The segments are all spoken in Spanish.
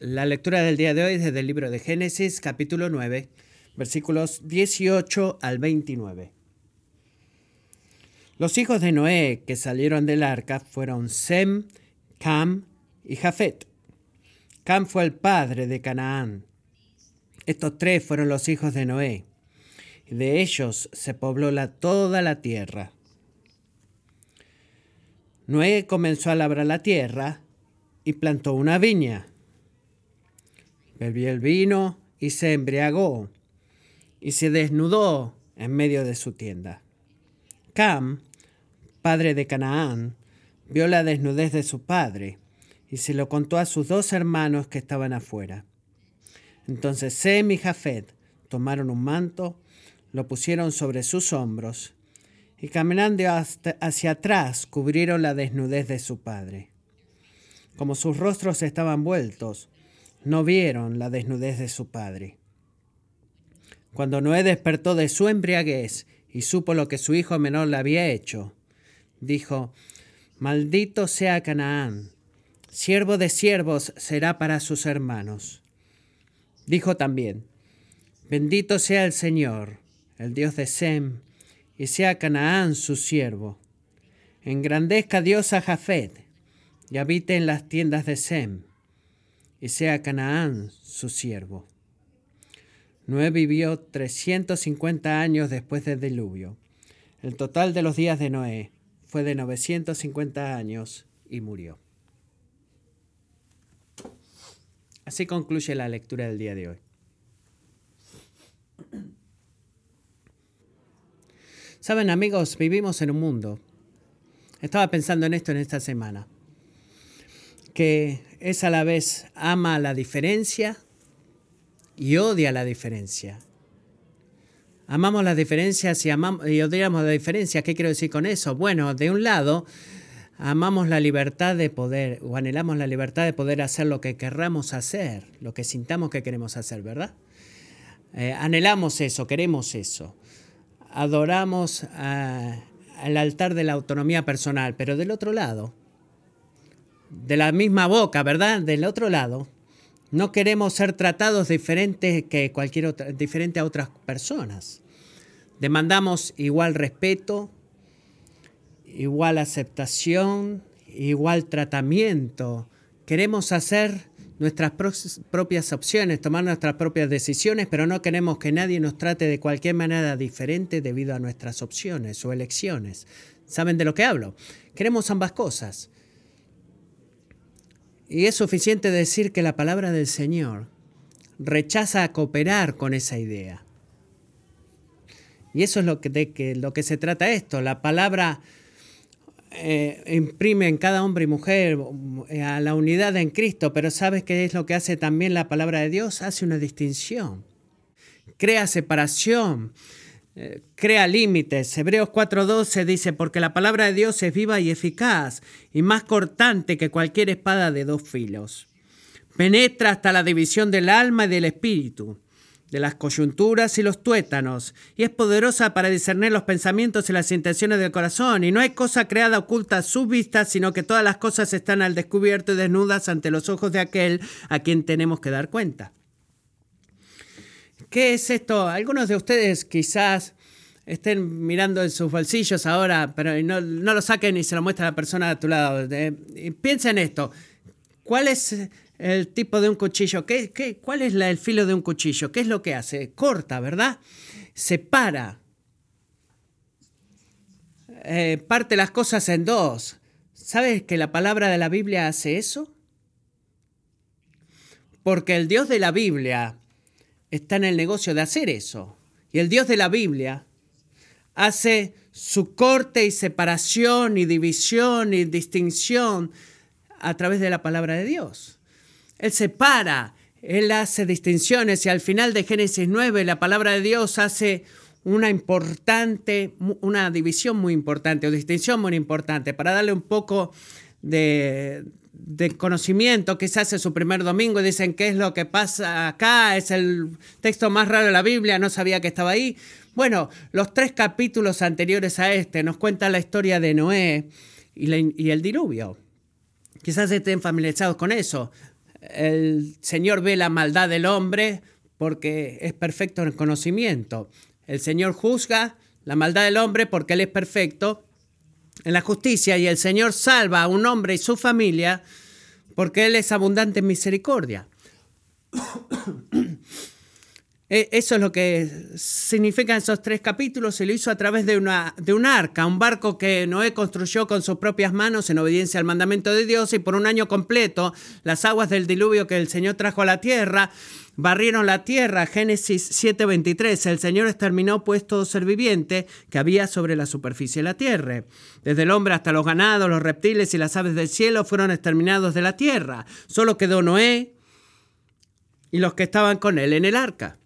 La lectura del día de hoy es desde el libro de Génesis, capítulo 9, versículos 18 al 29. Los hijos de Noé que salieron del arca fueron Sem, Cam y Jafet. Cam fue el padre de Canaán. Estos tres fueron los hijos de Noé, y de ellos se pobló la, toda la tierra. Noé comenzó a labrar la tierra y plantó una viña. Bebió el vino y se embriagó y se desnudó en medio de su tienda. Cam, padre de Canaán, vio la desnudez de su padre y se lo contó a sus dos hermanos que estaban afuera. Entonces Sem y Jafet tomaron un manto, lo pusieron sobre sus hombros y caminando hacia atrás cubrieron la desnudez de su padre. Como sus rostros estaban vueltos, no vieron la desnudez de su padre. Cuando Noé despertó de su embriaguez y supo lo que su hijo menor le había hecho, dijo, Maldito sea Canaán, siervo de siervos será para sus hermanos. Dijo también, Bendito sea el Señor, el Dios de Sem, y sea Canaán su siervo. Engrandezca Dios a Jafet, y habite en las tiendas de Sem, y sea Canaán su siervo. Noé vivió 350 años después del diluvio. El total de los días de Noé fue de 950 años y murió. Así concluye la lectura del día de hoy. Saben amigos, vivimos en un mundo. Estaba pensando en esto en esta semana. Que es a la vez ama la diferencia y odia la diferencia. Amamos las diferencias y, amamos, y odiamos la diferencia. ¿Qué quiero decir con eso? Bueno, de un lado, amamos la libertad de poder, o anhelamos la libertad de poder hacer lo que querramos hacer, lo que sintamos que queremos hacer, ¿verdad? Eh, anhelamos eso, queremos eso adoramos al altar de la autonomía personal, pero del otro lado, de la misma boca, ¿verdad? Del otro lado, no queremos ser tratados diferentes que cualquier otra, diferente a otras personas. Demandamos igual respeto, igual aceptación, igual tratamiento. Queremos hacer nuestras propias opciones, tomar nuestras propias decisiones, pero no queremos que nadie nos trate de cualquier manera diferente debido a nuestras opciones o elecciones. ¿Saben de lo que hablo? Queremos ambas cosas. Y es suficiente decir que la palabra del Señor rechaza cooperar con esa idea. Y eso es lo que, de que, lo que se trata esto. La palabra eh, imprime en cada hombre y mujer eh, a la unidad en Cristo, pero ¿sabes qué es lo que hace también la palabra de Dios? Hace una distinción, crea separación, crea límites. Hebreos 4:12 dice, porque la palabra de Dios es viva y eficaz y más cortante que cualquier espada de dos filos. Penetra hasta la división del alma y del espíritu de las coyunturas y los tuétanos, y es poderosa para discernir los pensamientos y las intenciones del corazón, y no hay cosa creada oculta a su vista, sino que todas las cosas están al descubierto y desnudas ante los ojos de aquel a quien tenemos que dar cuenta. ¿Qué es esto? Algunos de ustedes quizás estén mirando en sus bolsillos ahora, pero no, lo saquen y se lo muestren a la persona a tu lado. piensa en esto. ¿Cuál es el tipo de un cuchillo. ¿Qué, qué, cuál es el filo de un cuchillo? ¿Qué es lo que hace? Corta, ¿verdad? Separa. Eh, parte las cosas en dos. ¿Sabes que la palabra de la Biblia hace eso? Porque el Dios de la Biblia está en el negocio de hacer eso. Y el Dios de la Biblia hace su corte y separación y división y distinción a través de la palabra de Dios. Él separa, Él hace distinciones y al final de Génesis 9 la palabra de Dios hace una importante, una división muy importante o distinción muy importante para darle un poco de, de conocimiento, quizás es su primer domingo y dicen qué es lo que pasa acá, es el texto más raro de la Biblia, no sabía que estaba ahí. Bueno, los tres capítulos anteriores a este nos cuentan la historia de Noé y, el diluvio. Quizás estén familiarizados con eso. el Señor ve la maldad del hombre porque es perfecto en el conocimiento. El Señor juzga la maldad del hombre porque Él es perfecto en la justicia y el Señor salva a un hombre y su familia porque Él es abundante en misericordia. E, eso es lo que significan esos tres capítulos. y lo hizo a través de, una, de un arca, un barco que Noé construyó con sus propias manos en obediencia al mandamiento de Dios y por un año completo las aguas del diluvio que el Señor trajo a la tierra barrieron la tierra. Génesis 7:23. El Señor exterminó pues todo ser viviente que había sobre la superficie de la tierra. Desde el hombre hasta los ganados, los reptiles y las aves del cielo fueron exterminados de la tierra. Solo quedó Noé y los que estaban con él en el arca.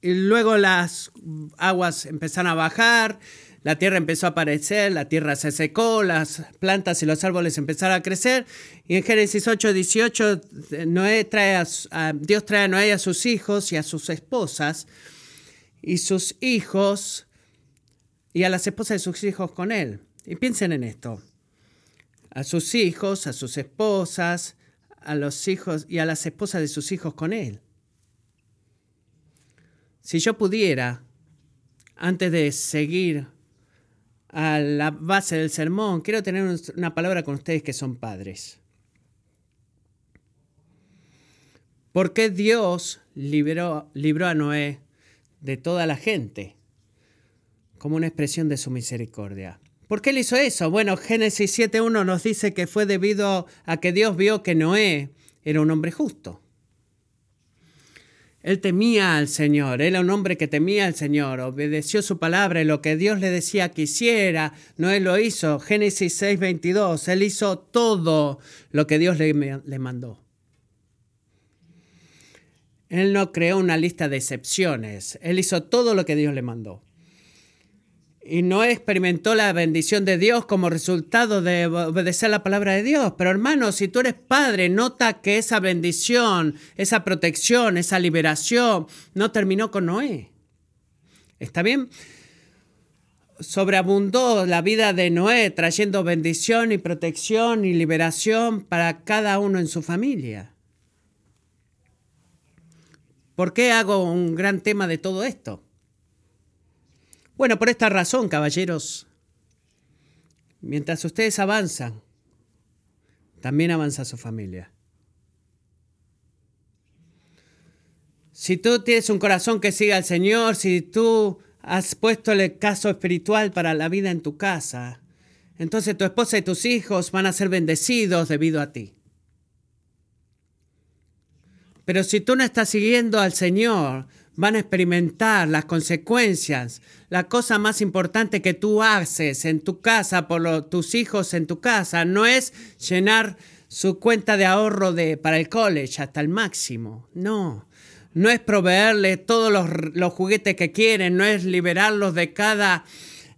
Y luego las aguas empezaron a bajar, la tierra empezó a aparecer, la tierra se secó, las plantas y los árboles empezaron a crecer. Y en Génesis 8, 18, Noé trae Dios trae a Noé a sus hijos y a sus esposas y sus hijos y a las esposas de sus hijos con él. Y piensen en esto. A sus hijos, a sus esposas, a los hijos y a las esposas de sus hijos con él. Si yo pudiera, antes de seguir a la base del sermón, quiero tener una palabra con ustedes que son padres. ¿Por qué Dios libró, libró a Noé de toda la gente como una expresión de su misericordia? ¿Por qué él hizo eso? Bueno, Génesis 7.1 nos dice que fue debido a que Dios vio que Noé era un hombre justo. Él temía al Señor, él era un hombre que temía al Señor, obedeció su palabra y lo que Dios le decía que hiciera, no él lo hizo. Génesis 6:22, él hizo todo lo que Dios le, le mandó. Él no creó una lista de excepciones, él hizo todo lo que Dios le mandó y no experimentó la bendición de Dios como resultado de obedecer la palabra de Dios. Pero hermano, si tú eres padre, nota que esa bendición, esa protección, esa liberación no terminó con Noé. ¿Está bien? Sobreabundó la vida de Noé trayendo bendición y protección y liberación para cada uno en su familia. ¿Por qué hago un gran tema de todo esto? Bueno, por esta razón, caballeros, mientras ustedes avanzan, también avanza su familia. Si tú tienes un corazón que siga al Señor, si tú has puesto el caso espiritual para la vida en tu casa, entonces tu esposa y tus hijos van a ser bendecidos debido a ti. Pero si tú no estás siguiendo al Señor, van a experimentar las consecuencias. La cosa más importante que tú haces en tu casa por tus hijos en tu casa no es llenar su cuenta de ahorro de, para el college hasta el máximo. No. No es proveerle todos los, juguetes que quieren, no es liberarlos de cada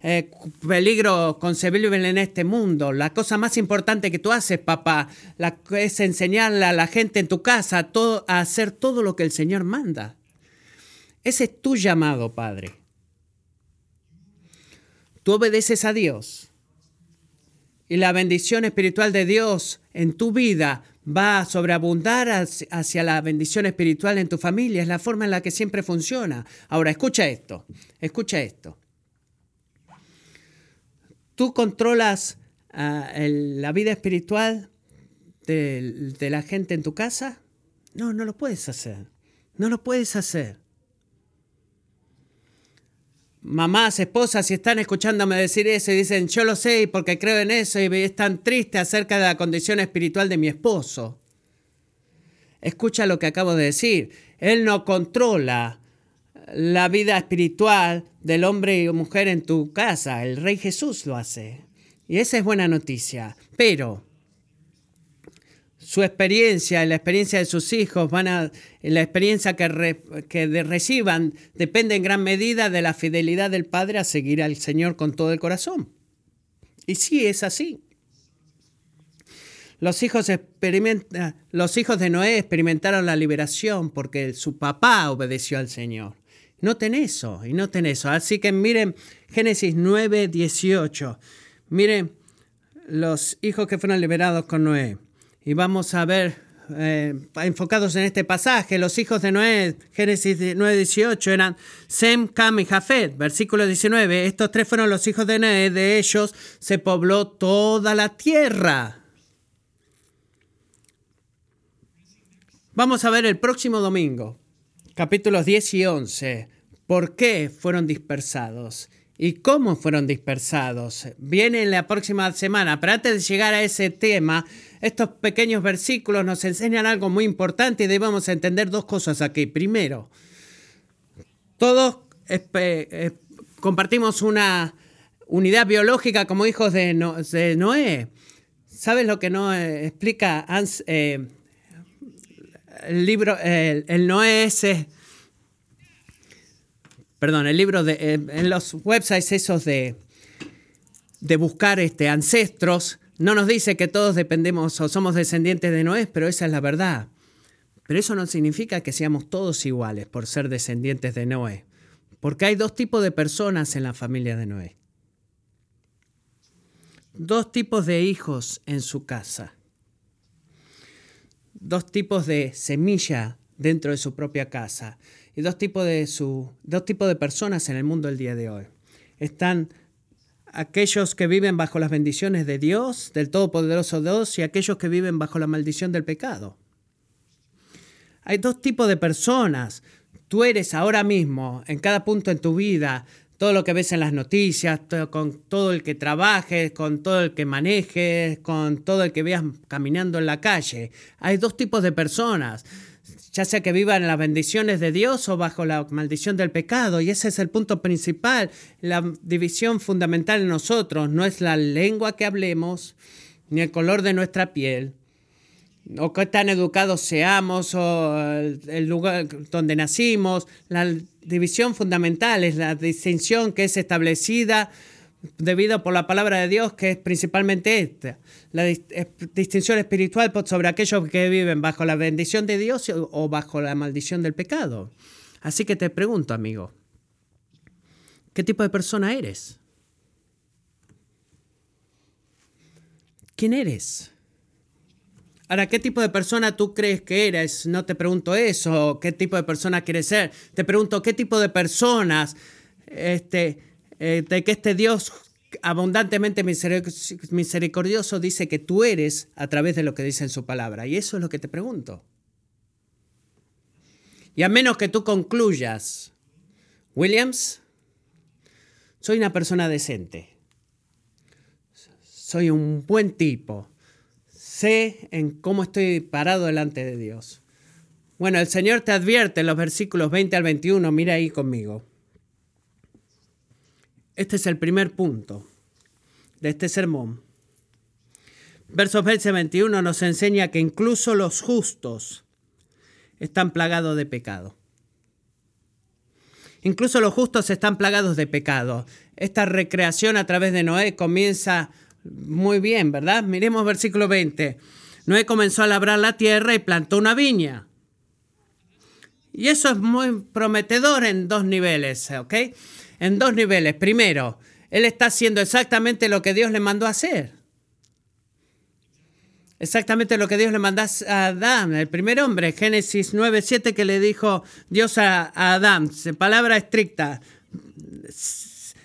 eh, peligro concebible en este mundo. La cosa más importante que tú haces, papá, la, es enseñarle a la gente en tu casa a hacer todo lo que el Señor manda. Ese es tu llamado, Padre. Tú obedeces a Dios y la bendición espiritual de Dios en tu vida va a sobreabundar hacia la bendición espiritual en tu familia. Es la forma en la que siempre funciona. Ahora, escucha esto, escucha esto. ¿Tú controlas ah, la vida espiritual de la gente en tu casa? No, no lo puedes hacer. No lo puedes hacer mamás, esposas, si están escuchándome decir eso y dicen, yo lo sé porque creo en eso y es tan triste acerca de la condición espiritual de mi esposo. Escucha lo que acabo de decir. Él no controla la vida espiritual del hombre y mujer en tu casa. El Rey Jesús lo hace. Y esa es buena noticia. Pero su experiencia la experiencia de sus hijos van a la experiencia que, que reciban depende en gran medida de la fidelidad del padre a seguir al Señor con todo el corazón. Y sí es así. Los hijos, los hijos de Noé experimentaron la liberación porque su papá obedeció al Señor. Noten eso, y noten eso. Así que miren Génesis 9, 18. Miren los hijos que fueron liberados con Noé. Y vamos a ver, eh, enfocados en este pasaje, los hijos de Noé, Génesis 9:18, eran Sem, Cam y Jafet. Versículo 19, estos tres fueron los hijos de Noé, de ellos se pobló toda la tierra. Vamos a ver el próximo domingo, capítulos 10 y 11, por qué fueron dispersados y cómo fueron dispersados. Viene en la próxima semana, pero antes de llegar a ese tema, estos pequeños versículos nos enseñan algo muy importante y debemos entender dos cosas aquí. Primero, todos eh, compartimos una unidad biológica como hijos de, Noé. ¿Sabes lo que no explica eh, el libro, el, Noé ese? Perdón, el libro de, eh, en los websites esos de, de buscar este, ancestros, no nos dice que todos dependemos o somos descendientes de Noé, pero esa es la verdad. Pero eso no significa que seamos todos iguales por ser descendientes de Noé. Porque hay dos tipos de personas en la familia de Noé. Dos tipos de hijos en su casa. Dos tipos de semilla dentro de su propia casa. Y dos tipos de, su, dos tipos de personas en el mundo el día de hoy. Están aquellos que viven bajo las bendiciones de Dios, del Todopoderoso Dios, y aquellos que viven bajo la maldición del pecado. Hay dos tipos de personas. Tú eres ahora mismo, en cada punto en tu vida, todo lo que ves en las noticias, con todo el que trabajes, con todo el que manejes, con todo el que veas caminando en la calle. Hay dos tipos de personas ya sea que vivan las bendiciones de Dios o bajo la maldición del pecado. Y ese es el punto principal, la división fundamental en nosotros. No es la lengua que hablemos, ni el color de nuestra piel, o qué tan educados seamos, o el lugar donde nacimos. La división fundamental es la distinción que es establecida debido por la palabra de Dios, que es principalmente esta, la distinción espiritual sobre aquellos que viven bajo la bendición de Dios o bajo la maldición del pecado. Así que te pregunto, amigo, ¿qué tipo de persona eres? ¿Quién eres? Ahora, ¿qué tipo de persona tú crees que eres? No te pregunto eso, ¿qué tipo de persona quieres ser? Te pregunto, ¿qué tipo de personas este, eh, de que este Dios abundantemente misericordioso dice que tú eres a través de lo que dice en su palabra. Y eso es lo que te pregunto. Y a menos que tú concluyas, Williams, soy una persona decente. Soy un buen tipo. Sé en cómo estoy parado delante de Dios. Bueno, el Señor te advierte en los versículos 20 al 21, mira ahí conmigo. Este es el primer punto de este sermón. Versos 20 21 nos enseña que incluso los justos están plagados de pecado. Incluso los justos están plagados de pecado. Esta recreación a través de Noé comienza muy bien, ¿verdad? Miremos versículo 20. Noé comenzó a labrar la tierra y plantó una viña. Y eso es muy prometedor en dos niveles, ¿ok? En dos niveles. Primero, él está haciendo exactamente lo que Dios le mandó a hacer. Exactamente lo que Dios le mandó a Adán, el primer hombre, Génesis 9:7 que le dijo Dios a, Adán, palabra estricta,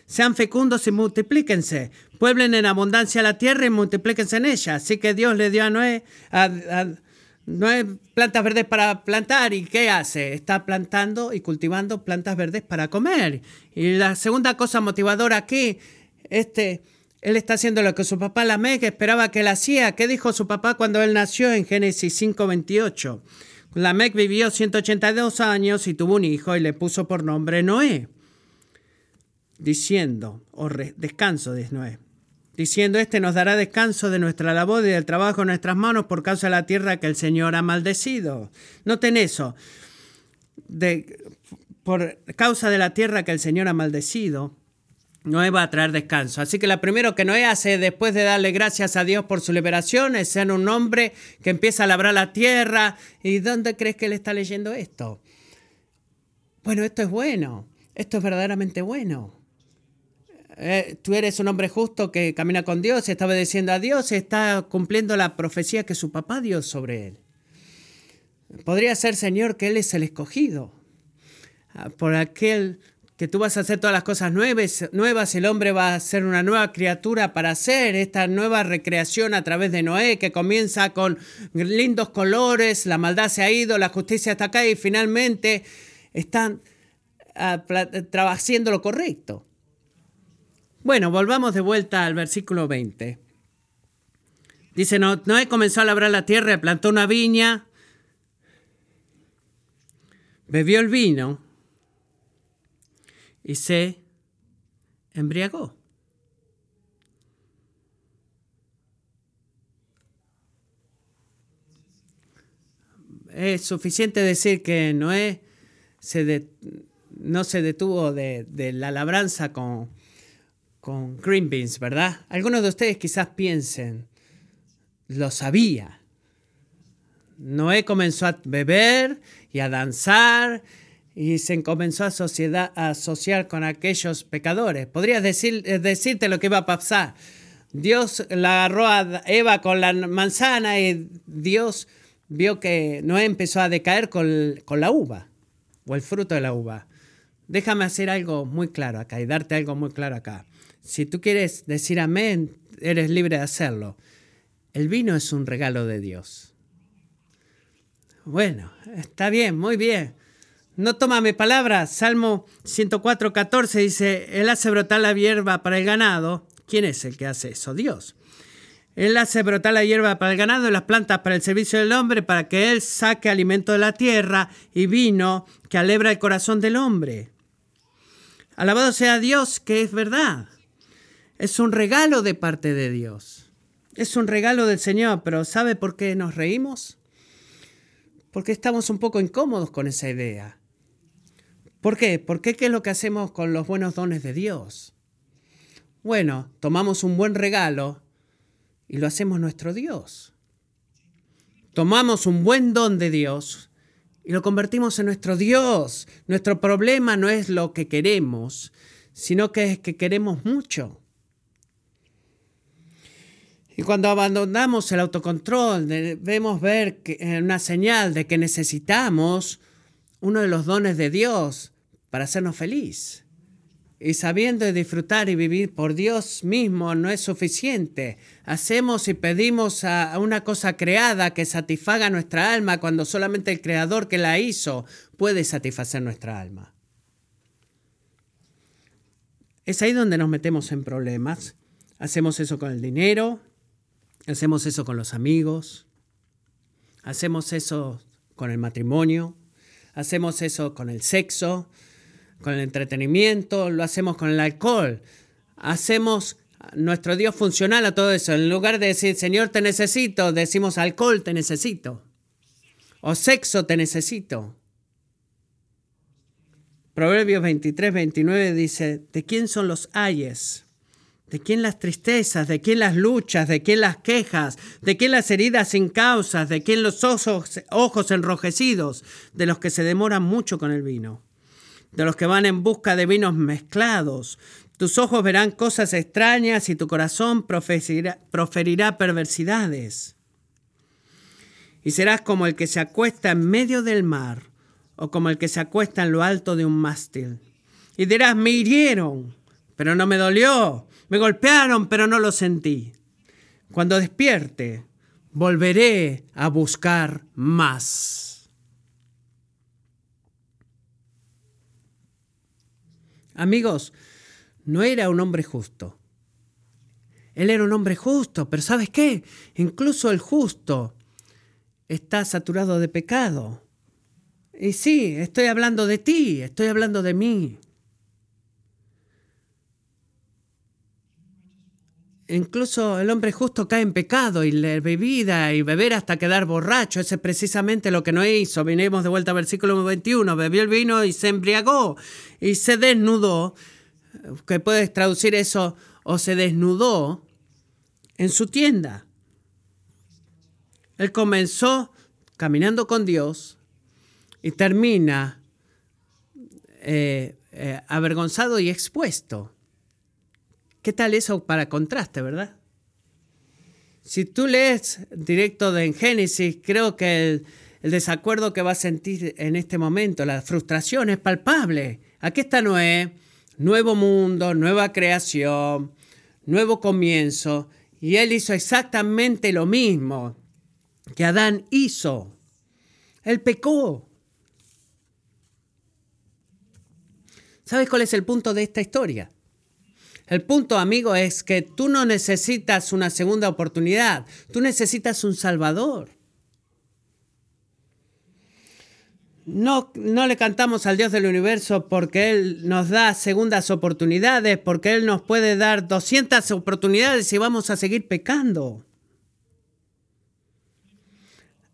sean fecundos y multiplíquense, pueblen en abundancia la tierra y multiplíquense en ella. Así que Dios le dio a Noé, no hay plantas verdes para plantar. ¿Y qué hace? Está plantando y cultivando plantas verdes para comer. Y la segunda cosa motivadora aquí, este, él está haciendo lo que su papá Lamec esperaba que él hacía. ¿Qué dijo su papá cuando él nació en Génesis 5:28? Lamec vivió 182 años y tuvo un hijo y le puso por nombre Noé, diciendo, o descanso de Noé diciendo, este nos dará descanso de nuestra labor y del trabajo en nuestras manos por causa de la tierra que el Señor ha maldecido. Noten eso, de, por causa de la tierra que el Señor ha maldecido, Noé va a traer descanso. Así que lo primero que Noé hace después de darle gracias a Dios por su liberación es ser un hombre que empieza a labrar la tierra. ¿Y dónde crees que él está leyendo esto? Bueno, esto es bueno. Esto es verdaderamente bueno. Eh, tú eres un hombre justo que camina con Dios, está obedeciendo a Dios, está cumpliendo la profecía que su papá dio sobre él. Podría ser, Señor, que Él es el escogido. Ah, por aquel que tú vas a hacer todas las cosas nuevas, el hombre va a ser una nueva criatura para hacer esta nueva recreación a través de Noé, que comienza con lindos colores, la maldad se ha ido, la justicia está acá y finalmente están ah, haciendo lo correcto. Bueno, volvamos de vuelta al versículo 20. Dice, Noé comenzó a labrar la tierra, plantó una viña, bebió el vino y se embriagó. Es suficiente decir que Noé no se detuvo de, la labranza con, con green beans, ¿verdad? Algunos de ustedes quizás piensen, lo sabía. Noé comenzó a beber y a danzar y se comenzó a, sociedad, asociar con aquellos pecadores. Podrías decir, eh, decirte lo que iba a pasar. Dios la agarró a Eva con la manzana y Dios vio que Noé empezó a decaer con la uva o el fruto de la uva. Déjame hacer algo muy claro acá y darte algo muy claro acá. Si tú quieres decir amén, eres libre de hacerlo. El vino es un regalo de Dios. Bueno, está bien, muy bien. No toma mi palabra. Salmo 104, 14 dice, Él hace brotar la hierba para el ganado. ¿Quién es el que hace eso? Dios. Él hace brotar la hierba para el ganado y las plantas para el servicio del hombre, para que Él saque alimento de la tierra y vino que alebra el corazón del hombre. Alabado sea Dios, que es verdad. Es un regalo de parte de Dios. Es un regalo del Señor, pero ¿sabe por qué nos reímos? porque estamos un poco incómodos con esa idea. ¿Por qué? ¿Por qué qué es lo que hacemos con los buenos dones de Dios? Bueno, tomamos un buen regalo y lo hacemos nuestro Dios. Tomamos un buen don de Dios y lo convertimos en nuestro Dios. Nuestro problema no es lo que queremos, sino que es que queremos mucho. Y cuando abandonamos el autocontrol, debemos ver eh, una señal de que necesitamos uno de los dones de Dios para hacernos feliz. Y sabiendo disfrutar y vivir por Dios mismo no es suficiente. Hacemos y pedimos a una cosa creada que satisfaga nuestra alma cuando solamente el creador que la hizo puede satisfacer nuestra alma. Es ahí donde nos metemos en problemas. Hacemos eso con el dinero, Hacemos eso con los amigos, hacemos eso con el matrimonio, hacemos eso con el sexo, con el entretenimiento, lo hacemos con el alcohol. Hacemos nuestro Dios funcional a todo eso. En lugar de decir, Señor, te necesito, decimos alcohol, te necesito. O sexo, te necesito. Proverbios 23, 29 dice, ¿de quién son los ayes? ¿De quién las tristezas? ¿De quién las luchas? ¿De quién las quejas? ¿De quién las heridas sin causas? ¿De quién los ojos, enrojecidos? De los que se demoran mucho con el vino. De los que van en busca de vinos mezclados. Tus ojos verán cosas extrañas y tu corazón proferirá perversidades. Y serás como el que se acuesta en medio del mar o como el que se acuesta en lo alto de un mástil. Y dirás, me hirieron, pero no me dolió me golpearon, pero no lo sentí. Cuando despierte, volveré a buscar más. Amigos, no era un hombre justo. Él era un hombre justo, pero ¿sabes qué? Incluso el justo está saturado de pecado. Y sí, estoy hablando de ti, estoy hablando de mí. Incluso el hombre justo cae en pecado y le bebida y beber hasta quedar borracho. Ese es precisamente lo que no hizo. Vinimos de vuelta al versículo 21. Bebió el vino y se embriagó y se desnudó. Que puedes traducir eso o se desnudó en su tienda. Él comenzó caminando con Dios y termina eh, eh, avergonzado y expuesto ¿Qué tal eso para contraste, verdad? Si tú lees directo de en Génesis, creo que el, el desacuerdo que va a sentir en este momento, la frustración es palpable. Aquí está Noé, nuevo mundo, nueva creación, nuevo comienzo, y él hizo exactamente lo mismo que Adán hizo. Él pecó. ¿Sabes cuál es el punto de esta historia? El punto, amigo, es que tú no necesitas una segunda oportunidad, tú necesitas un Salvador. No, no, le cantamos al Dios del universo porque Él nos da segundas oportunidades, porque Él nos puede dar 200 oportunidades y vamos a seguir pecando.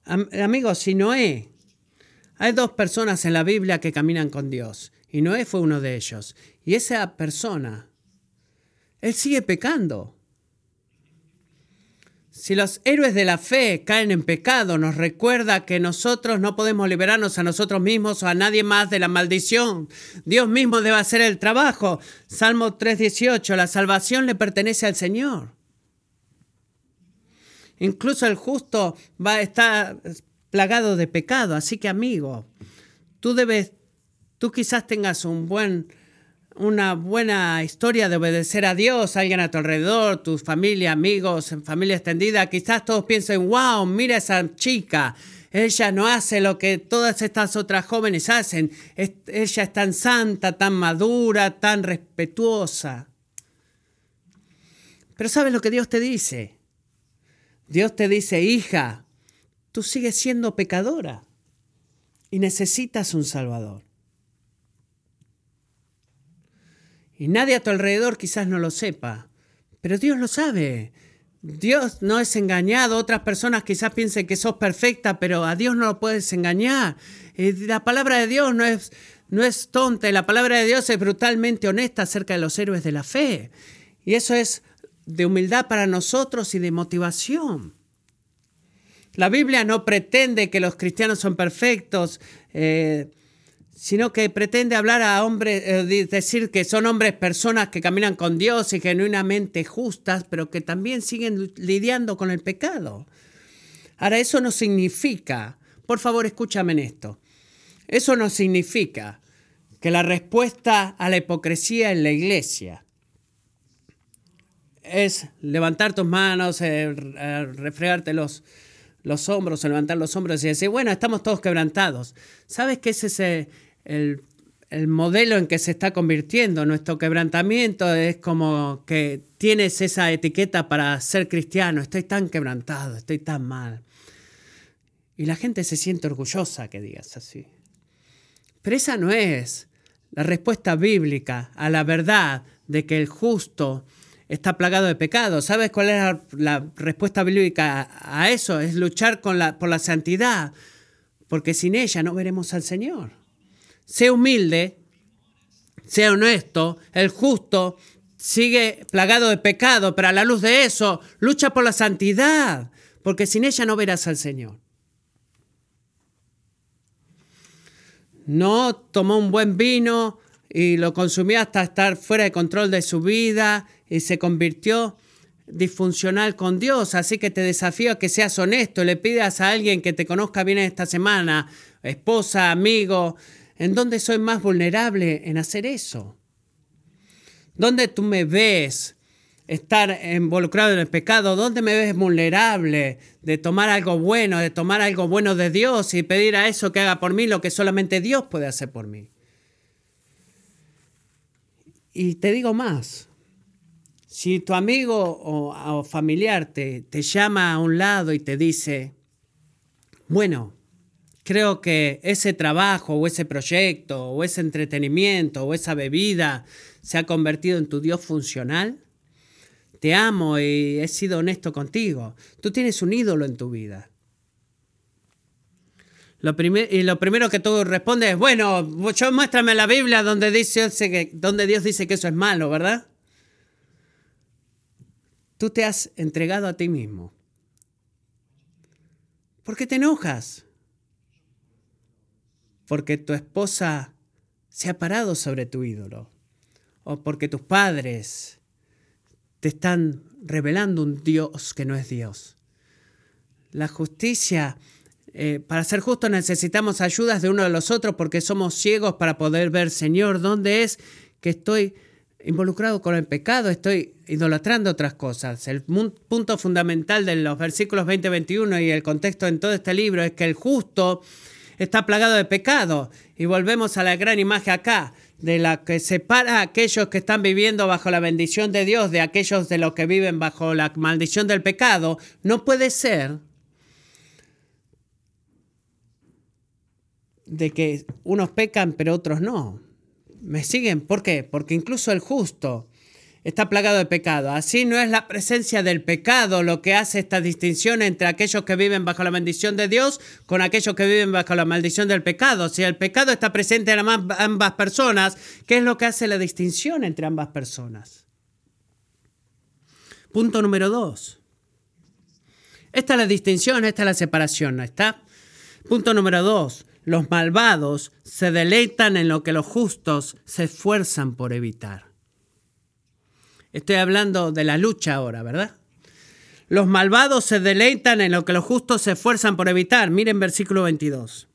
amigos, si Noé, hay dos personas en la Biblia que caminan con Dios y Noé fue uno de ellos. Y esa persona, él sigue pecando. Si los héroes de la fe caen en pecado, nos recuerda que nosotros no podemos liberarnos a nosotros mismos o a nadie más de la maldición. Dios mismo debe hacer el trabajo. Salmo 3:18, la salvación le pertenece al Señor. Incluso el justo va a estar plagado de pecado, así que amigo, tú debes Tú quizás tengas un buen, una buena historia de obedecer a Dios, alguien a tu alrededor, tu familia, amigos, familia extendida. Quizás todos piensen, wow, mira esa chica. Ella no hace lo que todas estas otras jóvenes hacen. ella es tan santa, tan madura, tan respetuosa. Pero ¿sabes lo que Dios te dice? Dios te dice, hija, tú sigues siendo pecadora y necesitas un Salvador. Y nadie a tu alrededor quizás no lo sepa, pero Dios lo sabe. Dios no es engañado. Otras personas quizás piensen que sos perfecta, pero a Dios no lo puedes engañar. Y la palabra de Dios no es, no es tonta. La palabra de Dios es brutalmente honesta acerca de los héroes de la fe. Y eso es de humildad para nosotros y de motivación. La Biblia no pretende que los cristianos son perfectos. Eh, sino que pretende hablar a hombres, eh, decir que son hombres, personas que caminan con Dios y genuinamente justas, pero que también siguen lidiando con el pecado. Ahora, eso no significa, por favor escúchame en esto, eso no significa que la respuesta a la hipocresía en la iglesia es levantar tus manos, eh, refregarte los, los hombros, levantar los hombros y decir, bueno, estamos todos quebrantados. ¿Sabes qué es ese el, modelo en que se está convirtiendo. Nuestro quebrantamiento es como que tienes esa etiqueta para ser cristiano. Estoy tan quebrantado, estoy tan mal. Y la gente se siente orgullosa que digas así. Pero esa no es la respuesta bíblica a la verdad de que el justo está plagado de pecado. ¿Sabes cuál es la, respuesta bíblica a eso? Es luchar con la, por la santidad, porque sin ella no veremos al Señor sea humilde, sea honesto, el justo sigue plagado de pecado, pero a la luz de eso lucha por la santidad, porque sin ella no verás al Señor. No tomó un buen vino y lo consumió hasta estar fuera de control de su vida y se convirtió disfuncional con Dios. Así que te desafío a que seas honesto, le pidas a alguien que te conozca bien esta semana, esposa, amigo, ¿En dónde soy más vulnerable en hacer eso? ¿Dónde tú me ves estar involucrado en el pecado? ¿Dónde me ves vulnerable de tomar algo bueno, de tomar algo bueno de Dios y pedir a eso que haga por mí lo que solamente Dios puede hacer por mí? Y te digo más, si tu amigo o, familiar te, te llama a un lado y te dice, bueno, creo que ese trabajo o ese proyecto o ese entretenimiento o esa bebida se ha convertido en tu Dios funcional. Te amo y he sido honesto contigo. Tú tienes un ídolo en tu vida. Lo y lo primero que tú respondes es, bueno, yo muéstrame la Biblia donde, dice donde Dios dice que eso es malo, ¿verdad? Tú te has entregado a ti mismo. ¿Por qué te enojas? Porque tu esposa se ha parado sobre tu ídolo, o porque tus padres te están revelando un Dios que no es Dios. La justicia, eh, para ser justos necesitamos ayudas de uno de los otros porque somos ciegos para poder ver, Señor, ¿dónde es que estoy involucrado con el pecado? Estoy idolatrando otras cosas. El punto fundamental de los versículos 20-21 y el contexto en todo este libro es que el justo está plagado de pecado. Y volvemos a la gran imagen acá, de la que separa a aquellos que están viviendo bajo la bendición de Dios de aquellos de los que viven bajo la maldición del pecado. No puede ser de que unos pecan pero otros no. ¿Me siguen? ¿Por qué? Porque incluso el justo está plagado de pecado. Así no es la presencia del pecado lo que hace esta distinción entre aquellos que viven bajo la bendición de Dios con aquellos que viven bajo la maldición del pecado. Si el pecado está presente en ambas personas, ¿qué es lo que hace la distinción entre ambas personas? Punto número dos. Esta es la distinción, esta es la separación, ¿no está? Punto número dos. Los malvados se deleitan en lo que los justos se esfuerzan por evitar. Estoy hablando de la lucha ahora, ¿verdad? Los malvados se deleitan en lo que los justos se esfuerzan por evitar. Miren versículo 22.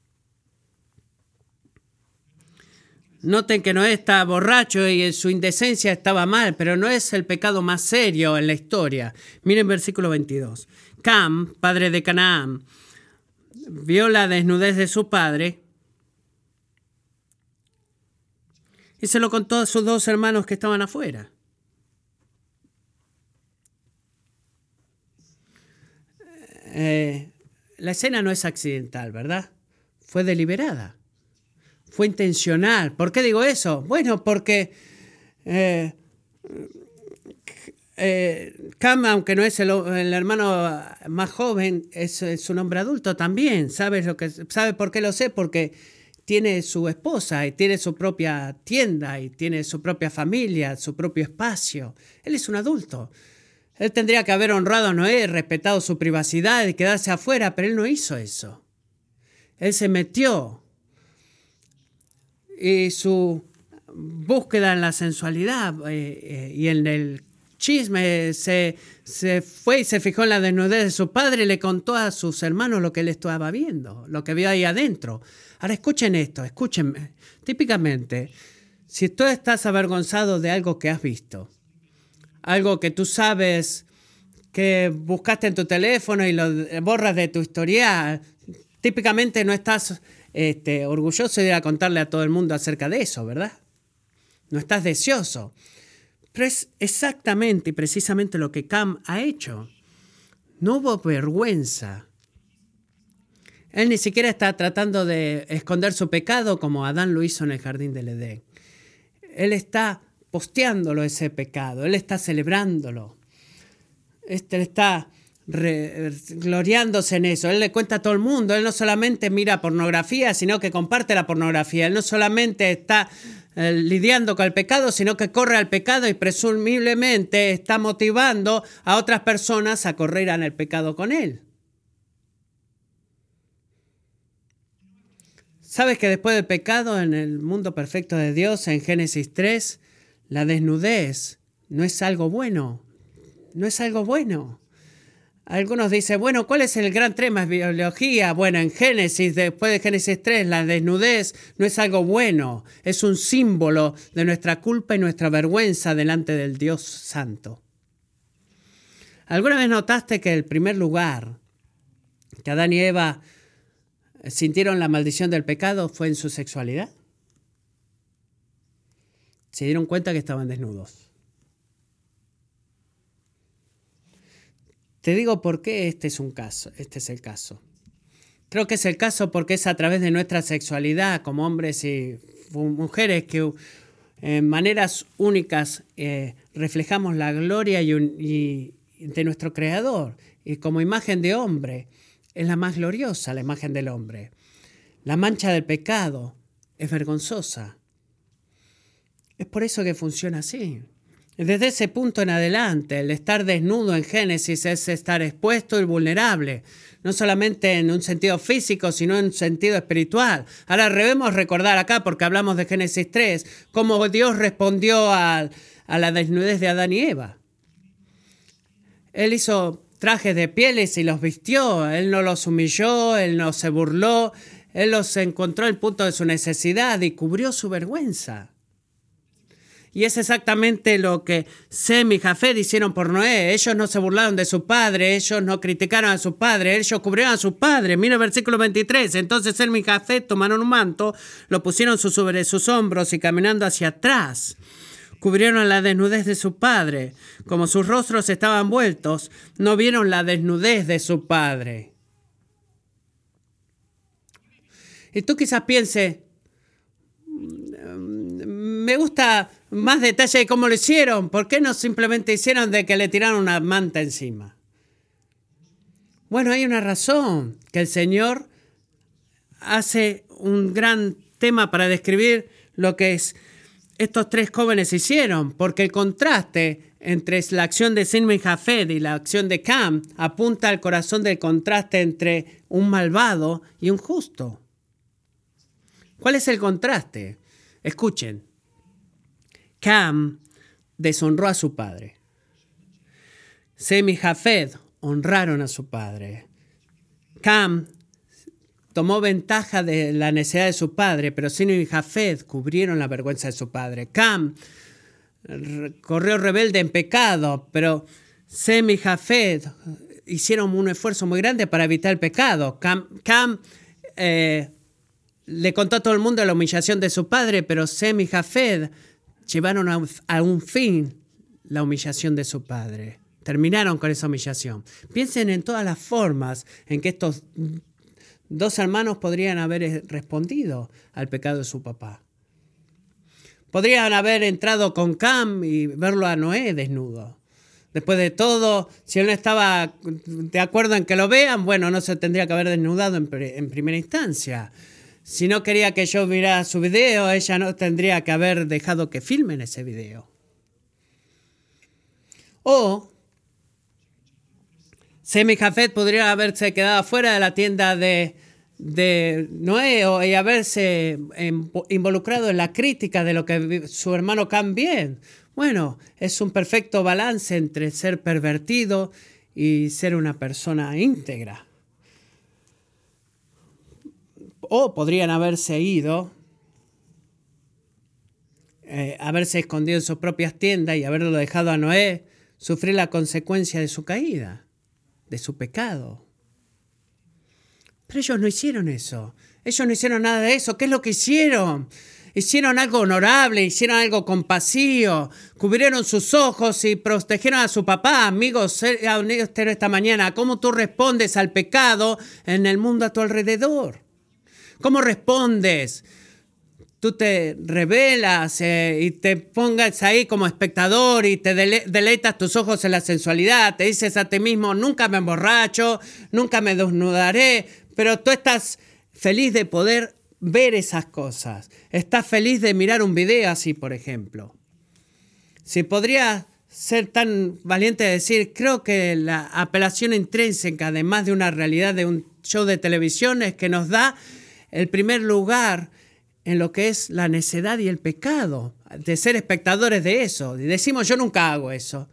Noten que Noé está borracho y su indecencia estaba mal, pero no es el pecado más serio en la historia. Miren versículo 22. Cam, padre de Canaán, vio la desnudez de su padre y se lo contó a sus dos hermanos que estaban afuera. Eh, la escena no es accidental, ¿verdad? Fue deliberada, fue intencional. ¿Por qué digo eso? Bueno, porque eh, eh, Cam, aunque no es el, hermano más joven, es, un hombre adulto también. ¿Sabe, lo que, ¿Sabe por qué lo sé? Porque tiene su esposa y tiene su propia tienda y tiene su propia familia, su propio espacio. Él es un adulto. Él tendría que haber honrado a Noé, respetado su privacidad y quedarse afuera, pero él no hizo eso. Él se metió y su búsqueda en la sensualidad eh, eh, y en el chisme se, se, fue y se fijó en la desnudez de su padre y le contó a sus hermanos lo que él estaba viendo, lo que vio ahí adentro. Ahora escuchen esto, escúchenme. Típicamente, si tú estás avergonzado de algo que has visto, algo que tú sabes que buscaste en tu teléfono y lo borras de tu historial, típicamente no estás este, orgulloso de ir a contarle a todo el mundo acerca de eso, ¿verdad? No estás deseoso. Pero es exactamente y precisamente lo que Cam ha hecho. No hubo vergüenza. Él ni siquiera está tratando de esconder su pecado como Adán lo hizo en el jardín del Edén. Él está posteándolo ese pecado, él está celebrándolo, este, está gloriándose en eso, él le cuenta a todo el mundo, él no solamente mira pornografía, sino que comparte la pornografía, él no solamente está eh, lidiando con el pecado, sino que corre al pecado y presumiblemente está motivando a otras personas a correr en el pecado con él. ¿Sabes que después del pecado en el mundo perfecto de Dios, en Génesis 3, la desnudez no es algo bueno, no es algo bueno. Algunos dicen, bueno, ¿cuál es el gran tema de biología? Bueno, en Génesis, después de Génesis 3, la desnudez no es algo bueno, es un símbolo de nuestra culpa y nuestra vergüenza delante del Dios Santo. ¿Alguna vez notaste que el primer lugar que Adán y Eva sintieron la maldición del pecado fue en su sexualidad? Se dieron cuenta que estaban desnudos. Te digo por qué este es un caso, este es el caso. Creo que es el caso porque es a través de nuestra sexualidad como hombres y mujeres que en maneras únicas eh, reflejamos la gloria y, de nuestro Creador. Y como imagen de hombre es la más gloriosa, la imagen del hombre. La mancha del pecado es vergonzosa. Es por eso que funciona así. Desde ese punto en adelante, el estar desnudo en Génesis es estar expuesto y vulnerable, no solamente en un sentido físico, sino en un sentido espiritual. Ahora debemos recordar acá, porque hablamos de Génesis 3, cómo Dios respondió a, a la desnudez de Adán y Eva. Él hizo trajes de pieles y los vistió. Él no los humilló, él no se burló, él los encontró el punto de su necesidad y cubrió su vergüenza. Y es exactamente lo que Sem y Jafet hicieron por Noé. Ellos no se burlaron de su padre, ellos no criticaron a su padre, ellos cubrieron a su padre. Mira el versículo 23. Entonces Sem y Jafet tomaron un manto, lo pusieron sobre sus hombros y caminando hacia atrás cubrieron la desnudez de su padre. Como sus rostros estaban vueltos, no vieron la desnudez de su padre. Y tú quizás pienses, mm, me gusta más detalle de cómo lo hicieron. ¿Por qué no simplemente hicieron de que le tiraron una manta encima? Bueno, hay una razón, que el Señor hace un gran tema para describir lo que es estos tres jóvenes hicieron, porque el contraste entre la acción de Sinmi Jafed y la acción de Cam apunta al corazón del contraste entre un malvado y un justo. ¿Cuál es el contraste? Escuchen. Cam deshonró a su padre. Sem y Jafed honraron a su padre. Cam tomó ventaja de la necesidad de su padre, pero Sino y Jafed cubrieron la vergüenza de su padre. Cam corrió rebelde en pecado, pero Sem y Jafed hicieron un esfuerzo muy grande para evitar el pecado. Cam, eh, le contó a todo el mundo la humillación de su padre, pero Sem y Jafed llevaron a, un fin la humillación de su padre. Terminaron con esa humillación. Piensen en todas las formas en que estos Dos hermanos podrían haber eh, respondido al pecado de su papá. Podrían haber entrado con Cam y verlo a Noé desnudo. Después de todo, si él no estaba de acuerdo en que lo vean, bueno, no se tendría que haber desnudado en, en primera instancia. Si no quería que yo viera su video, ella no tendría que haber dejado que filmen ese video. O Semi Jafet podría haberse quedado fuera de la tienda de, de Noé y haberse involucrado en la crítica de lo que su hermano Cam. Bueno, es un perfecto balance entre ser pervertido y ser una persona íntegra. O podrían haberse ido, eh, haberse escondido en sus propias tiendas y haberlo dejado a Noé sufrir la consecuencia de su caída de su pecado. Pero ellos no hicieron eso. Ellos no hicieron nada de eso. ¿Qué es lo que hicieron? Hicieron algo honorable, hicieron algo compasivo, cubrieron sus ojos y protegieron a su papá. Amigos, esta mañana, ¿cómo tú respondes al pecado en el mundo a tu alrededor? ¿Cómo respondes? tú te revelas eh, y te pongas ahí como espectador y te deleitas tus ojos en la sensualidad, te dices a ti mismo, nunca me emborracho, nunca me desnudaré, pero tú estás feliz de poder ver esas cosas, estás feliz de mirar un video así, por ejemplo. Si podría ser tan valiente de decir, creo que la apelación intrínseca, además de una realidad de un show de televisión, es que nos da el primer lugar en lo que es la necedad y el pecado, de ser espectadores de eso. Y decimos, yo nunca hago eso.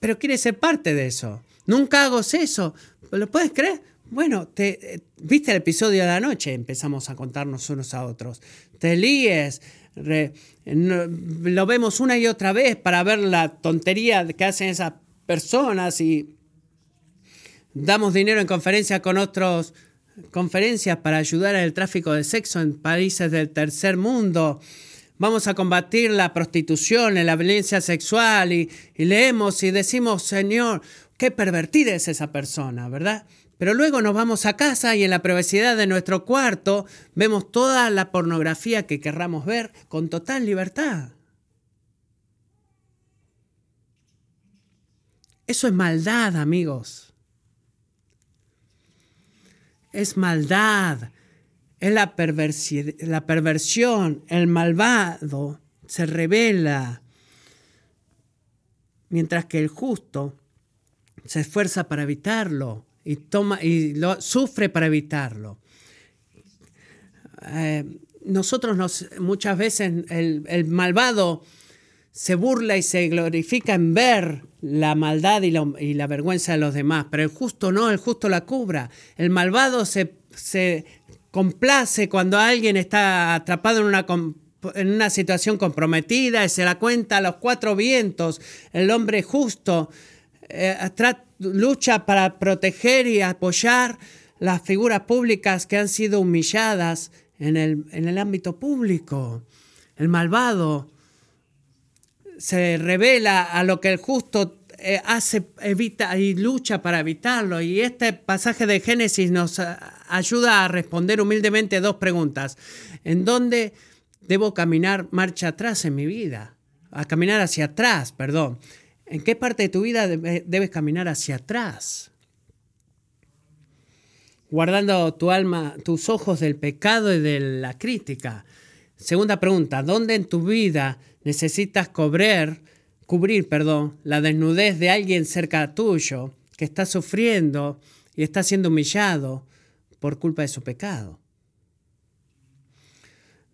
Pero quieres ser parte de eso. Nunca hago eso. ¿Lo puedes creer? Bueno, te, eh, viste el episodio de la noche, empezamos a contarnos unos a otros. Te líes, lo vemos una y otra vez para ver la tontería que hacen esas personas y damos dinero en conferencia con otros conferencias para ayudar al tráfico de sexo en países del tercer mundo. Vamos a combatir la prostitución, la violencia sexual y, leemos y decimos, Señor, qué pervertida es esa persona, ¿verdad? Pero luego nos vamos a casa y en la privacidad de nuestro cuarto vemos toda la pornografía que querramos ver con total libertad. Eso es maldad, amigos es maldad, es la, perversión, el malvado se revela, mientras que el justo se esfuerza para evitarlo y, toma, y sufre para evitarlo. Eh, nosotros nos, muchas veces el, el malvado se burla y se glorifica en ver la maldad y la, vergüenza de los demás, pero el justo no, el justo la cubra. El malvado se, se complace cuando alguien está atrapado en una, en una situación comprometida y se la cuenta a los cuatro vientos. El hombre justo eh, lucha para proteger y apoyar las figuras públicas que han sido humilladas en el, en el ámbito público. El malvado se revela a lo que el justo eh, hace, evita y lucha para evitarlo. Y este pasaje de Génesis nos eh, ayuda a responder humildemente dos preguntas. ¿En dónde debo caminar marcha atrás en mi vida? A caminar hacia atrás, perdón. ¿En qué parte de tu vida debes caminar hacia atrás? Guardando tu alma, tus ojos del pecado y de la crítica. Segunda pregunta, ¿dónde en tu vida necesitas cubrir, cubrir perdón, la desnudez de alguien cerca tuyo que está sufriendo y está siendo humillado por culpa de su pecado?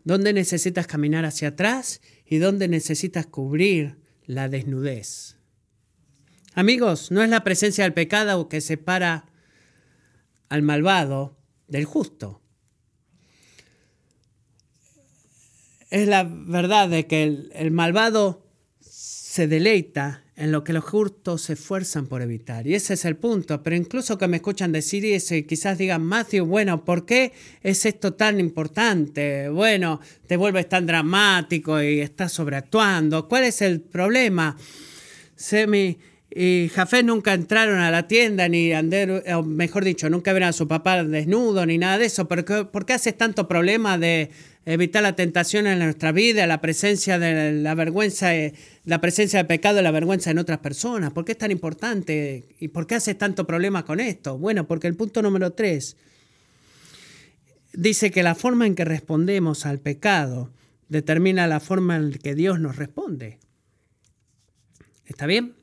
¿Dónde necesitas caminar hacia atrás y dónde necesitas cubrir la desnudez? Amigos, no es la presencia del pecado que separa al malvado del justo. Es la verdad de que el, malvado se deleita en lo que los justos se esfuerzan por evitar. Y ese es el punto. Pero incluso que me escuchan decir eso y quizás digan, Matthew, bueno, ¿por qué es esto tan importante? Bueno, te vuelves tan dramático y estás sobreactuando. ¿Cuál es el problema? Semi y Jafé nunca entraron a la tienda, ni Ander, o mejor dicho, nunca vieron a su papá desnudo, ni nada de eso. ¿Por qué, ¿Por qué haces tanto problema de evitar la tentación en nuestra vida, la presencia de la vergüenza, eh, la presencia del pecado y la vergüenza en otras personas. ¿Por qué es tan importante? ¿Y por qué haces tanto problema con esto? Bueno, porque el punto número tres dice que la forma en que respondemos al pecado determina la forma en que Dios nos responde. ¿Está bien?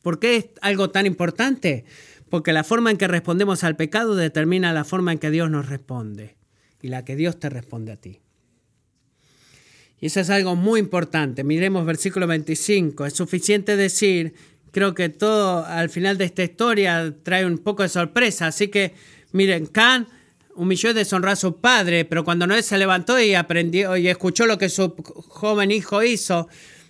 ¿Por qué es algo tan importante? Porque la forma en que respondemos al pecado determina la forma en que Dios nos responde y la que Dios te responde a ti. Y eso es algo muy importante. Miremos versículo 25. Es suficiente decir, creo que todo al final de esta historia trae un poco de sorpresa. Así que, miren, Can humilló y deshonró a su padre, pero cuando Noé se levantó y aprendió y escuchó lo que su joven hijo hizo,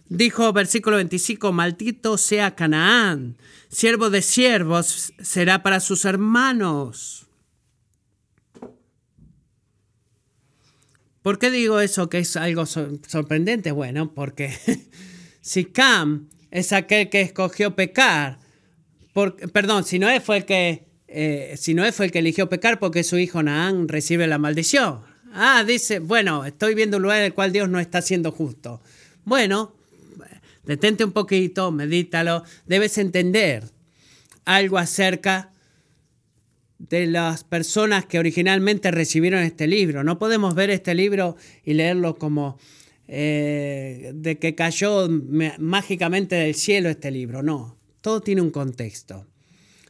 dijo versículo 25, maldito sea Canaán, siervo de siervos será para sus hermanos. ¿Por qué digo eso que es algo sorprendente? Bueno, porque si Cam es aquel que escogió pecar, perdón, si Noé fue el que eh, si Noé fue el que eligió pecar porque su hijo Naán recibe la maldición. Ah, dice, bueno, estoy viendo un lugar en el cual Dios no está siendo justo. Bueno, detente un poquito, medítalo, debes entender algo acerca de las personas que originalmente recibieron este libro. No podemos ver este libro y leerlo como eh, de que cayó mágicamente del cielo este libro. No, todo tiene un contexto.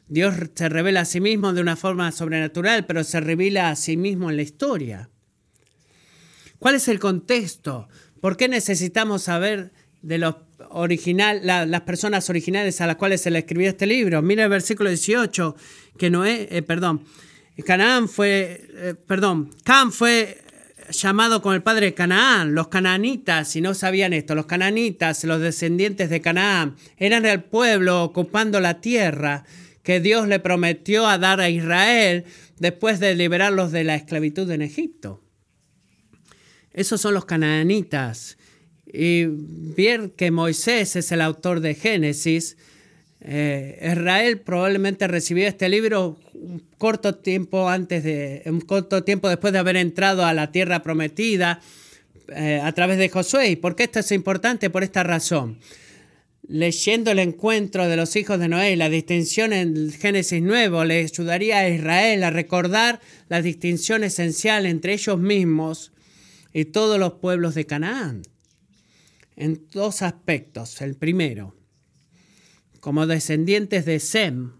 Dios se revela a sí mismo de una forma sobrenatural, pero se revela a sí mismo en la historia. ¿Cuál es el contexto? ¿Por qué necesitamos saber de los original, las personas originales a las cuales se le escribió este libro. Mira el versículo 18, que Noé, eh, perdón, Canaán fue, eh, perdón, Cam fue llamado con el padre de Canaán. Los cananitas, si no sabían esto, los cananitas, los descendientes de Canaán, eran el pueblo ocupando la tierra que Dios le prometió a dar a Israel después de liberarlos de la esclavitud en Egipto. Esos son los cananitas y ver que Moisés es el autor de Génesis, eh, Israel probablemente recibió este libro un corto tiempo antes de, un corto tiempo después de haber entrado a la tierra prometida eh, a través de Josué. ¿Y por qué esto es importante? Por esta razón. Leyendo el encuentro de los hijos de Noé y la distinción en Génesis nuevo le ayudaría a Israel a recordar la distinción esencial entre ellos mismos y todos los pueblos de Canaán en dos aspectos. El primero, como descendientes de Sem,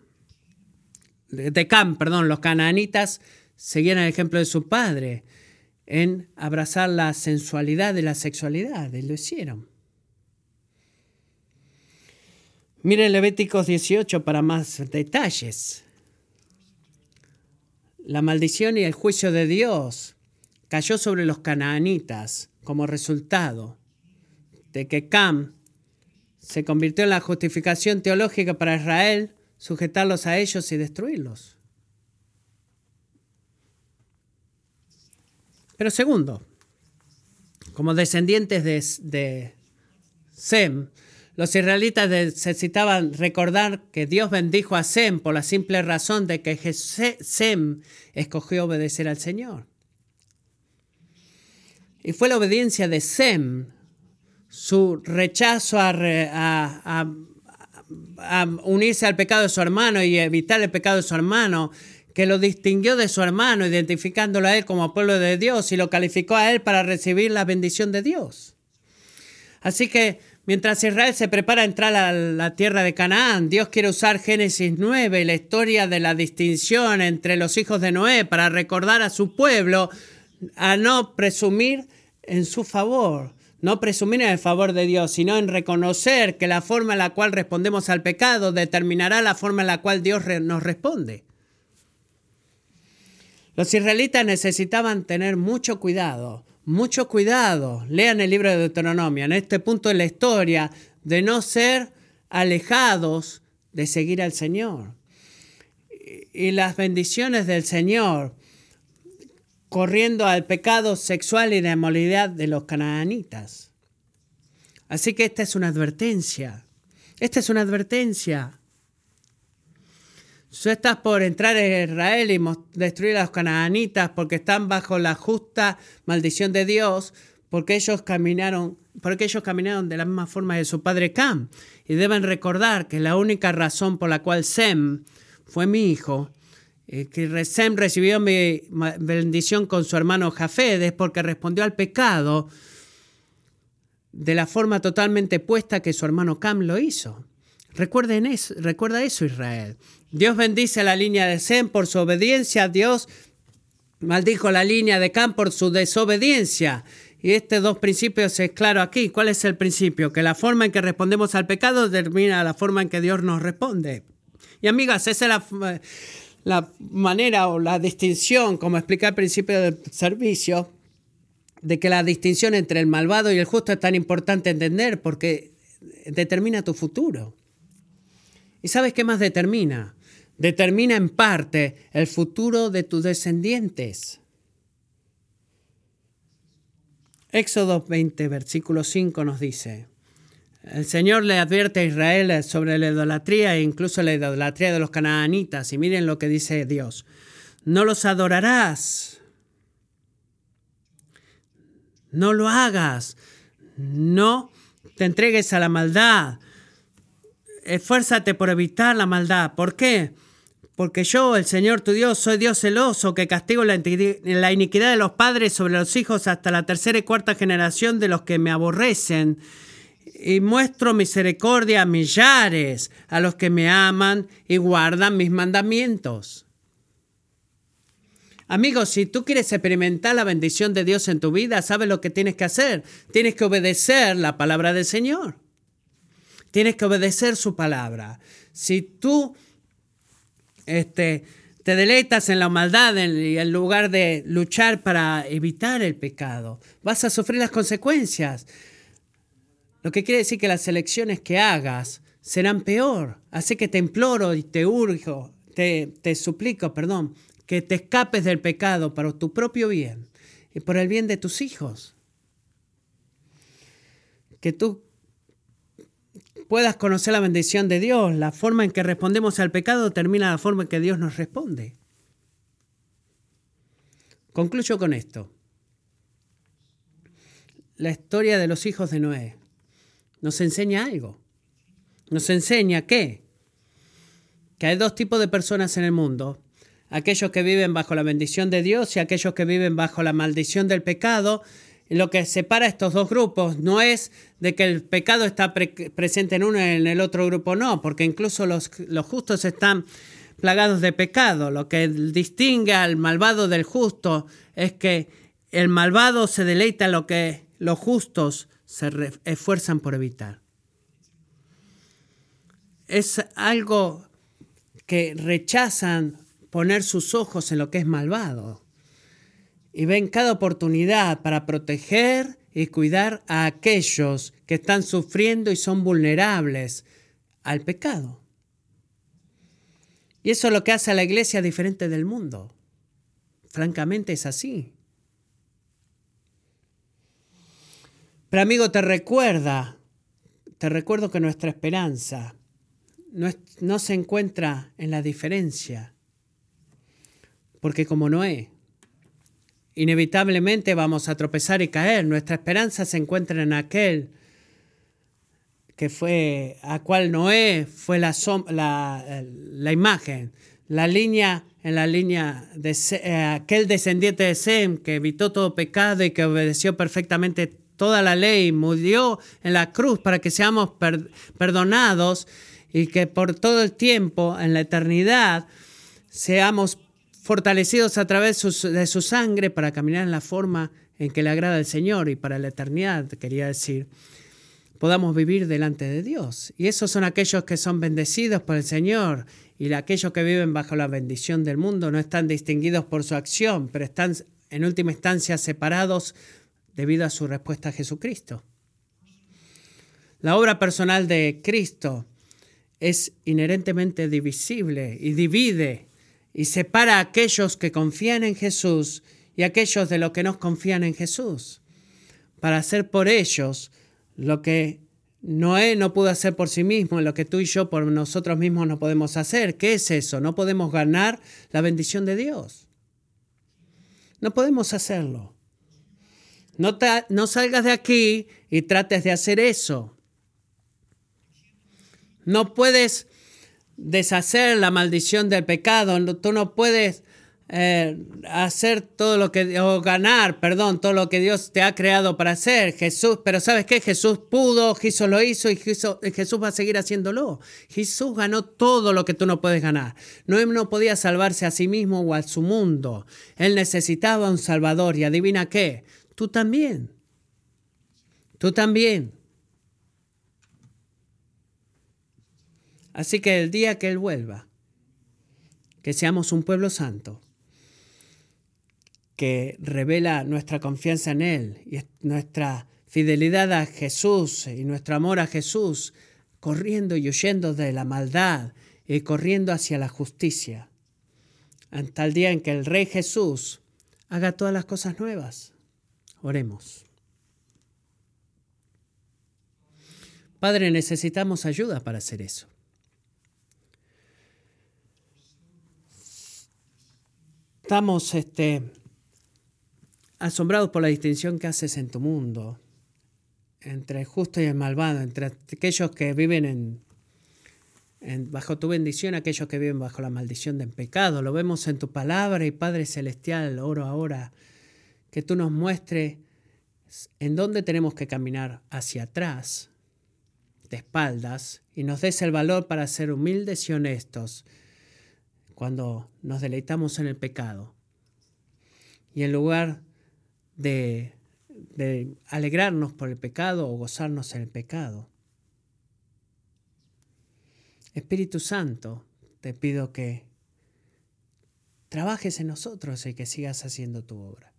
de Cam, perdón, los cananitas seguían el ejemplo de su padre en abrazar la sensualidad de la sexualidad, y lo hicieron. Mire Levíticos 18 para más detalles. La maldición y el juicio de Dios cayó sobre los canaanitas como resultado de que Cam se convirtió en la justificación teológica para Israel, sujetarlos a ellos y destruirlos. Pero segundo, como descendientes de, Sem, los israelitas necesitaban recordar que Dios bendijo a Sem por la simple razón de que Sem escogió obedecer al Señor. Y fue la obediencia de Sem, su rechazo a, unirse al pecado de su hermano y evitar el pecado de su hermano, que lo distinguió de su hermano, identificándolo a él como pueblo de Dios y lo calificó a él para recibir la bendición de Dios. Así que Mientras Israel se prepara a entrar a la tierra de Canaán, Dios quiere usar Génesis 9 y la historia de la distinción entre los hijos de Noé para recordar a su pueblo a no presumir en su favor, no presumir en el favor de Dios, sino en reconocer que la forma en la cual respondemos al pecado determinará la forma en la cual Dios nos responde. Los israelitas necesitaban tener mucho cuidado mucho cuidado, lean el libro de Deuteronomio, en este punto de la historia, de no ser alejados de seguir al Señor. Y las bendiciones del Señor corriendo al pecado sexual y de moralidad de los canaanitas. Así que esta es una advertencia. Esta es una advertencia. Tú estás por entrar en Israel y destruir a los canaanitas porque están bajo la justa maldición de Dios, porque ellos caminaron, porque ellos caminaron de la misma forma de su padre Cam. Y deben recordar que la única razón por la cual Sem fue mi hijo, que Sem recibió mi bendición con su hermano Jafed, es porque respondió al pecado de la forma totalmente puesta que su hermano Cam lo hizo. Recuerden eso, recuerda eso Israel. Dios bendice la línea de Sem por su obediencia. Dios maldijo la línea de Cam por su desobediencia. Y estos dos principios es claro aquí. ¿Cuál es el principio? Que la forma en que respondemos al pecado determina la forma en que Dios nos responde. Y amigas, esa es la, la manera o la distinción, como explica el principio del servicio, de que la distinción entre el malvado y el justo es tan importante entender porque determina tu futuro. ¿Y sabes qué más determina? determina en parte el futuro de tus descendientes. Éxodo 20, versículo 5 nos dice, el Señor le advierte a Israel sobre la idolatría e incluso la idolatría de los canaanitas. Y miren lo que dice Dios. No los adorarás. No lo hagas. No te entregues a la maldad. Esfuérzate por evitar la maldad. ¿Por qué? Porque yo, el Señor tu Dios, soy Dios celoso, que castigo la, iniquidad de los padres sobre los hijos hasta la tercera y cuarta generación de los que me aborrecen. Y muestro misericordia a millares, a los que me aman y guardan mis mandamientos. Amigos, si tú quieres experimentar la bendición de Dios en tu vida, sabes lo que tienes que hacer. Tienes que obedecer la palabra del Señor. Tienes que obedecer su palabra. Si tú este, te deleitas en la maldad y en lugar de luchar para evitar el pecado, vas a sufrir las consecuencias. Lo que quiere decir que las elecciones que hagas serán peor. Así que te imploro y te urjo, te, te suplico, perdón, que te escapes del pecado para tu propio bien y por el bien de tus hijos. Que tú puedas conocer la bendición de Dios. La forma en que respondemos al pecado determina la forma en que Dios nos responde. Concluyo con esto. La historia de los hijos de Noé nos enseña algo. Nos enseña que, que hay dos tipos de personas en el mundo. Aquellos que viven bajo la bendición de Dios y aquellos que viven bajo la maldición del pecado lo que separa estos dos grupos no es de que el pecado está presente en uno y en el otro grupo no, porque incluso los, los justos están plagados de pecado. Lo que distingue al malvado del justo es que el malvado se deleita en lo que los justos se esfuerzan por evitar. es algo que rechazan poner sus ojos en lo que es malvado y ven cada oportunidad para proteger y cuidar a aquellos que están sufriendo y son vulnerables al pecado. Y eso es lo que hace a la iglesia diferente del mundo. Francamente es así. Pero amigo, te recuerda, te recuerdo que nuestra esperanza no, se encuentra en la diferencia. Porque como Noé, inevitablemente vamos a tropezar y caer. Nuestra esperanza se encuentra en aquel que fue, a cual Noé fue la, la, imagen, la línea, en la línea de eh, aquel descendiente de Sem que evitó todo pecado y que obedeció perfectamente toda la ley, murió en la cruz para que seamos perdonados y que por todo el tiempo, en la eternidad, seamos fortalecidos a través de su sangre para caminar en la forma en que le agrada al Señor y para la eternidad, quería decir, podamos vivir delante de Dios. Y esos son aquellos que son bendecidos por el Señor y aquellos que viven bajo la bendición del mundo no están distinguidos por su acción, pero están en última instancia separados debido a su respuesta a Jesucristo. La obra personal de Cristo es inherentemente divisible y divide y separa a aquellos que confían en Jesús y aquellos de los que no confían en Jesús, para hacer por ellos lo que Noé no pudo hacer por sí mismo, lo que tú y yo por nosotros mismos no podemos hacer. ¿Qué es eso? No podemos ganar la bendición de Dios. No podemos hacerlo. No, no salgas de aquí y trates de hacer eso. No puedes deshacer la maldición del pecado. Tú no puedes eh, hacer todo lo que, o ganar, perdón, todo lo que Dios te ha creado para hacer. Jesús, pero ¿sabes qué? Jesús pudo, Jesús lo hizo y Jesús, va a seguir haciéndolo. Jesús ganó todo lo que tú no puedes ganar. No, no podía salvarse a sí mismo o a su mundo. Él necesitaba un Salvador y adivina qué, tú también. Tú también. Así que el día que Él vuelva, que seamos un pueblo santo, que revela nuestra confianza en Él y nuestra fidelidad a Jesús y nuestro amor a Jesús, corriendo y huyendo de la maldad y corriendo hacia la justicia, hasta el día en que el Rey Jesús haga todas las cosas nuevas. Oremos. Padre, necesitamos ayuda para hacer eso. estamos este, asombrados por la distinción que haces en tu mundo entre el justo y el malvado, entre aquellos que viven en, bajo tu bendición, aquellos que viven bajo la maldición del pecado. Lo vemos en tu palabra y Padre Celestial, oro ahora, que tú nos muestres en dónde tenemos que caminar hacia atrás, de espaldas, y nos des el valor para ser humildes y honestos cuando nos deleitamos en el pecado. Y en lugar de, de alegrarnos por el pecado o gozarnos en el pecado, Espíritu Santo, te pido que trabajes en nosotros y que sigas haciendo tu obra.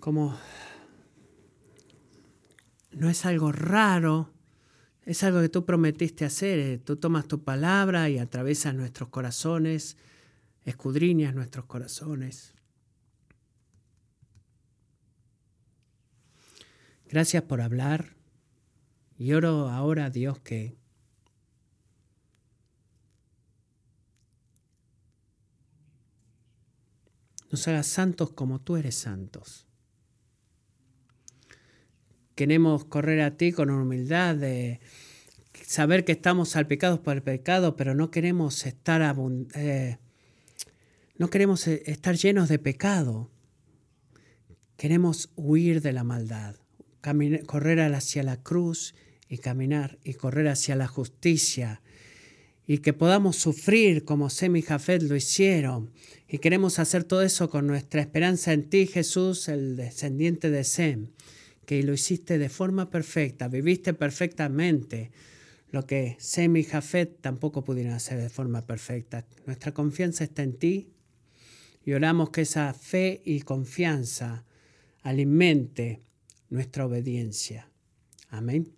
Como no es algo raro es algo que tú prometiste hacer. Eh, tú tomas tu palabra y atravesas nuestros corazones, escudriñas nuestros corazones. Gracias por hablar. Y oro ahora, Dios, que nos hagas santos como tú eres santos. Queremos correr a ti con humildad, de saber que estamos salpicados por el pecado, pero no queremos estar, eh, no queremos eh, estar llenos de pecado. Queremos huir de la maldad, correr hacia la cruz y caminar y correr hacia la justicia y que podamos sufrir como Sem y Jafet lo hicieron. Y queremos hacer todo eso con nuestra esperanza en ti, Jesús, el descendiente de Sem que lo hiciste de forma perfecta, viviste perfectamente, lo que Sem y Jafet tampoco pudieron hacer de forma perfecta. Nuestra confianza está en ti y oramos que esa fe y confianza alimente nuestra obediencia. Amén.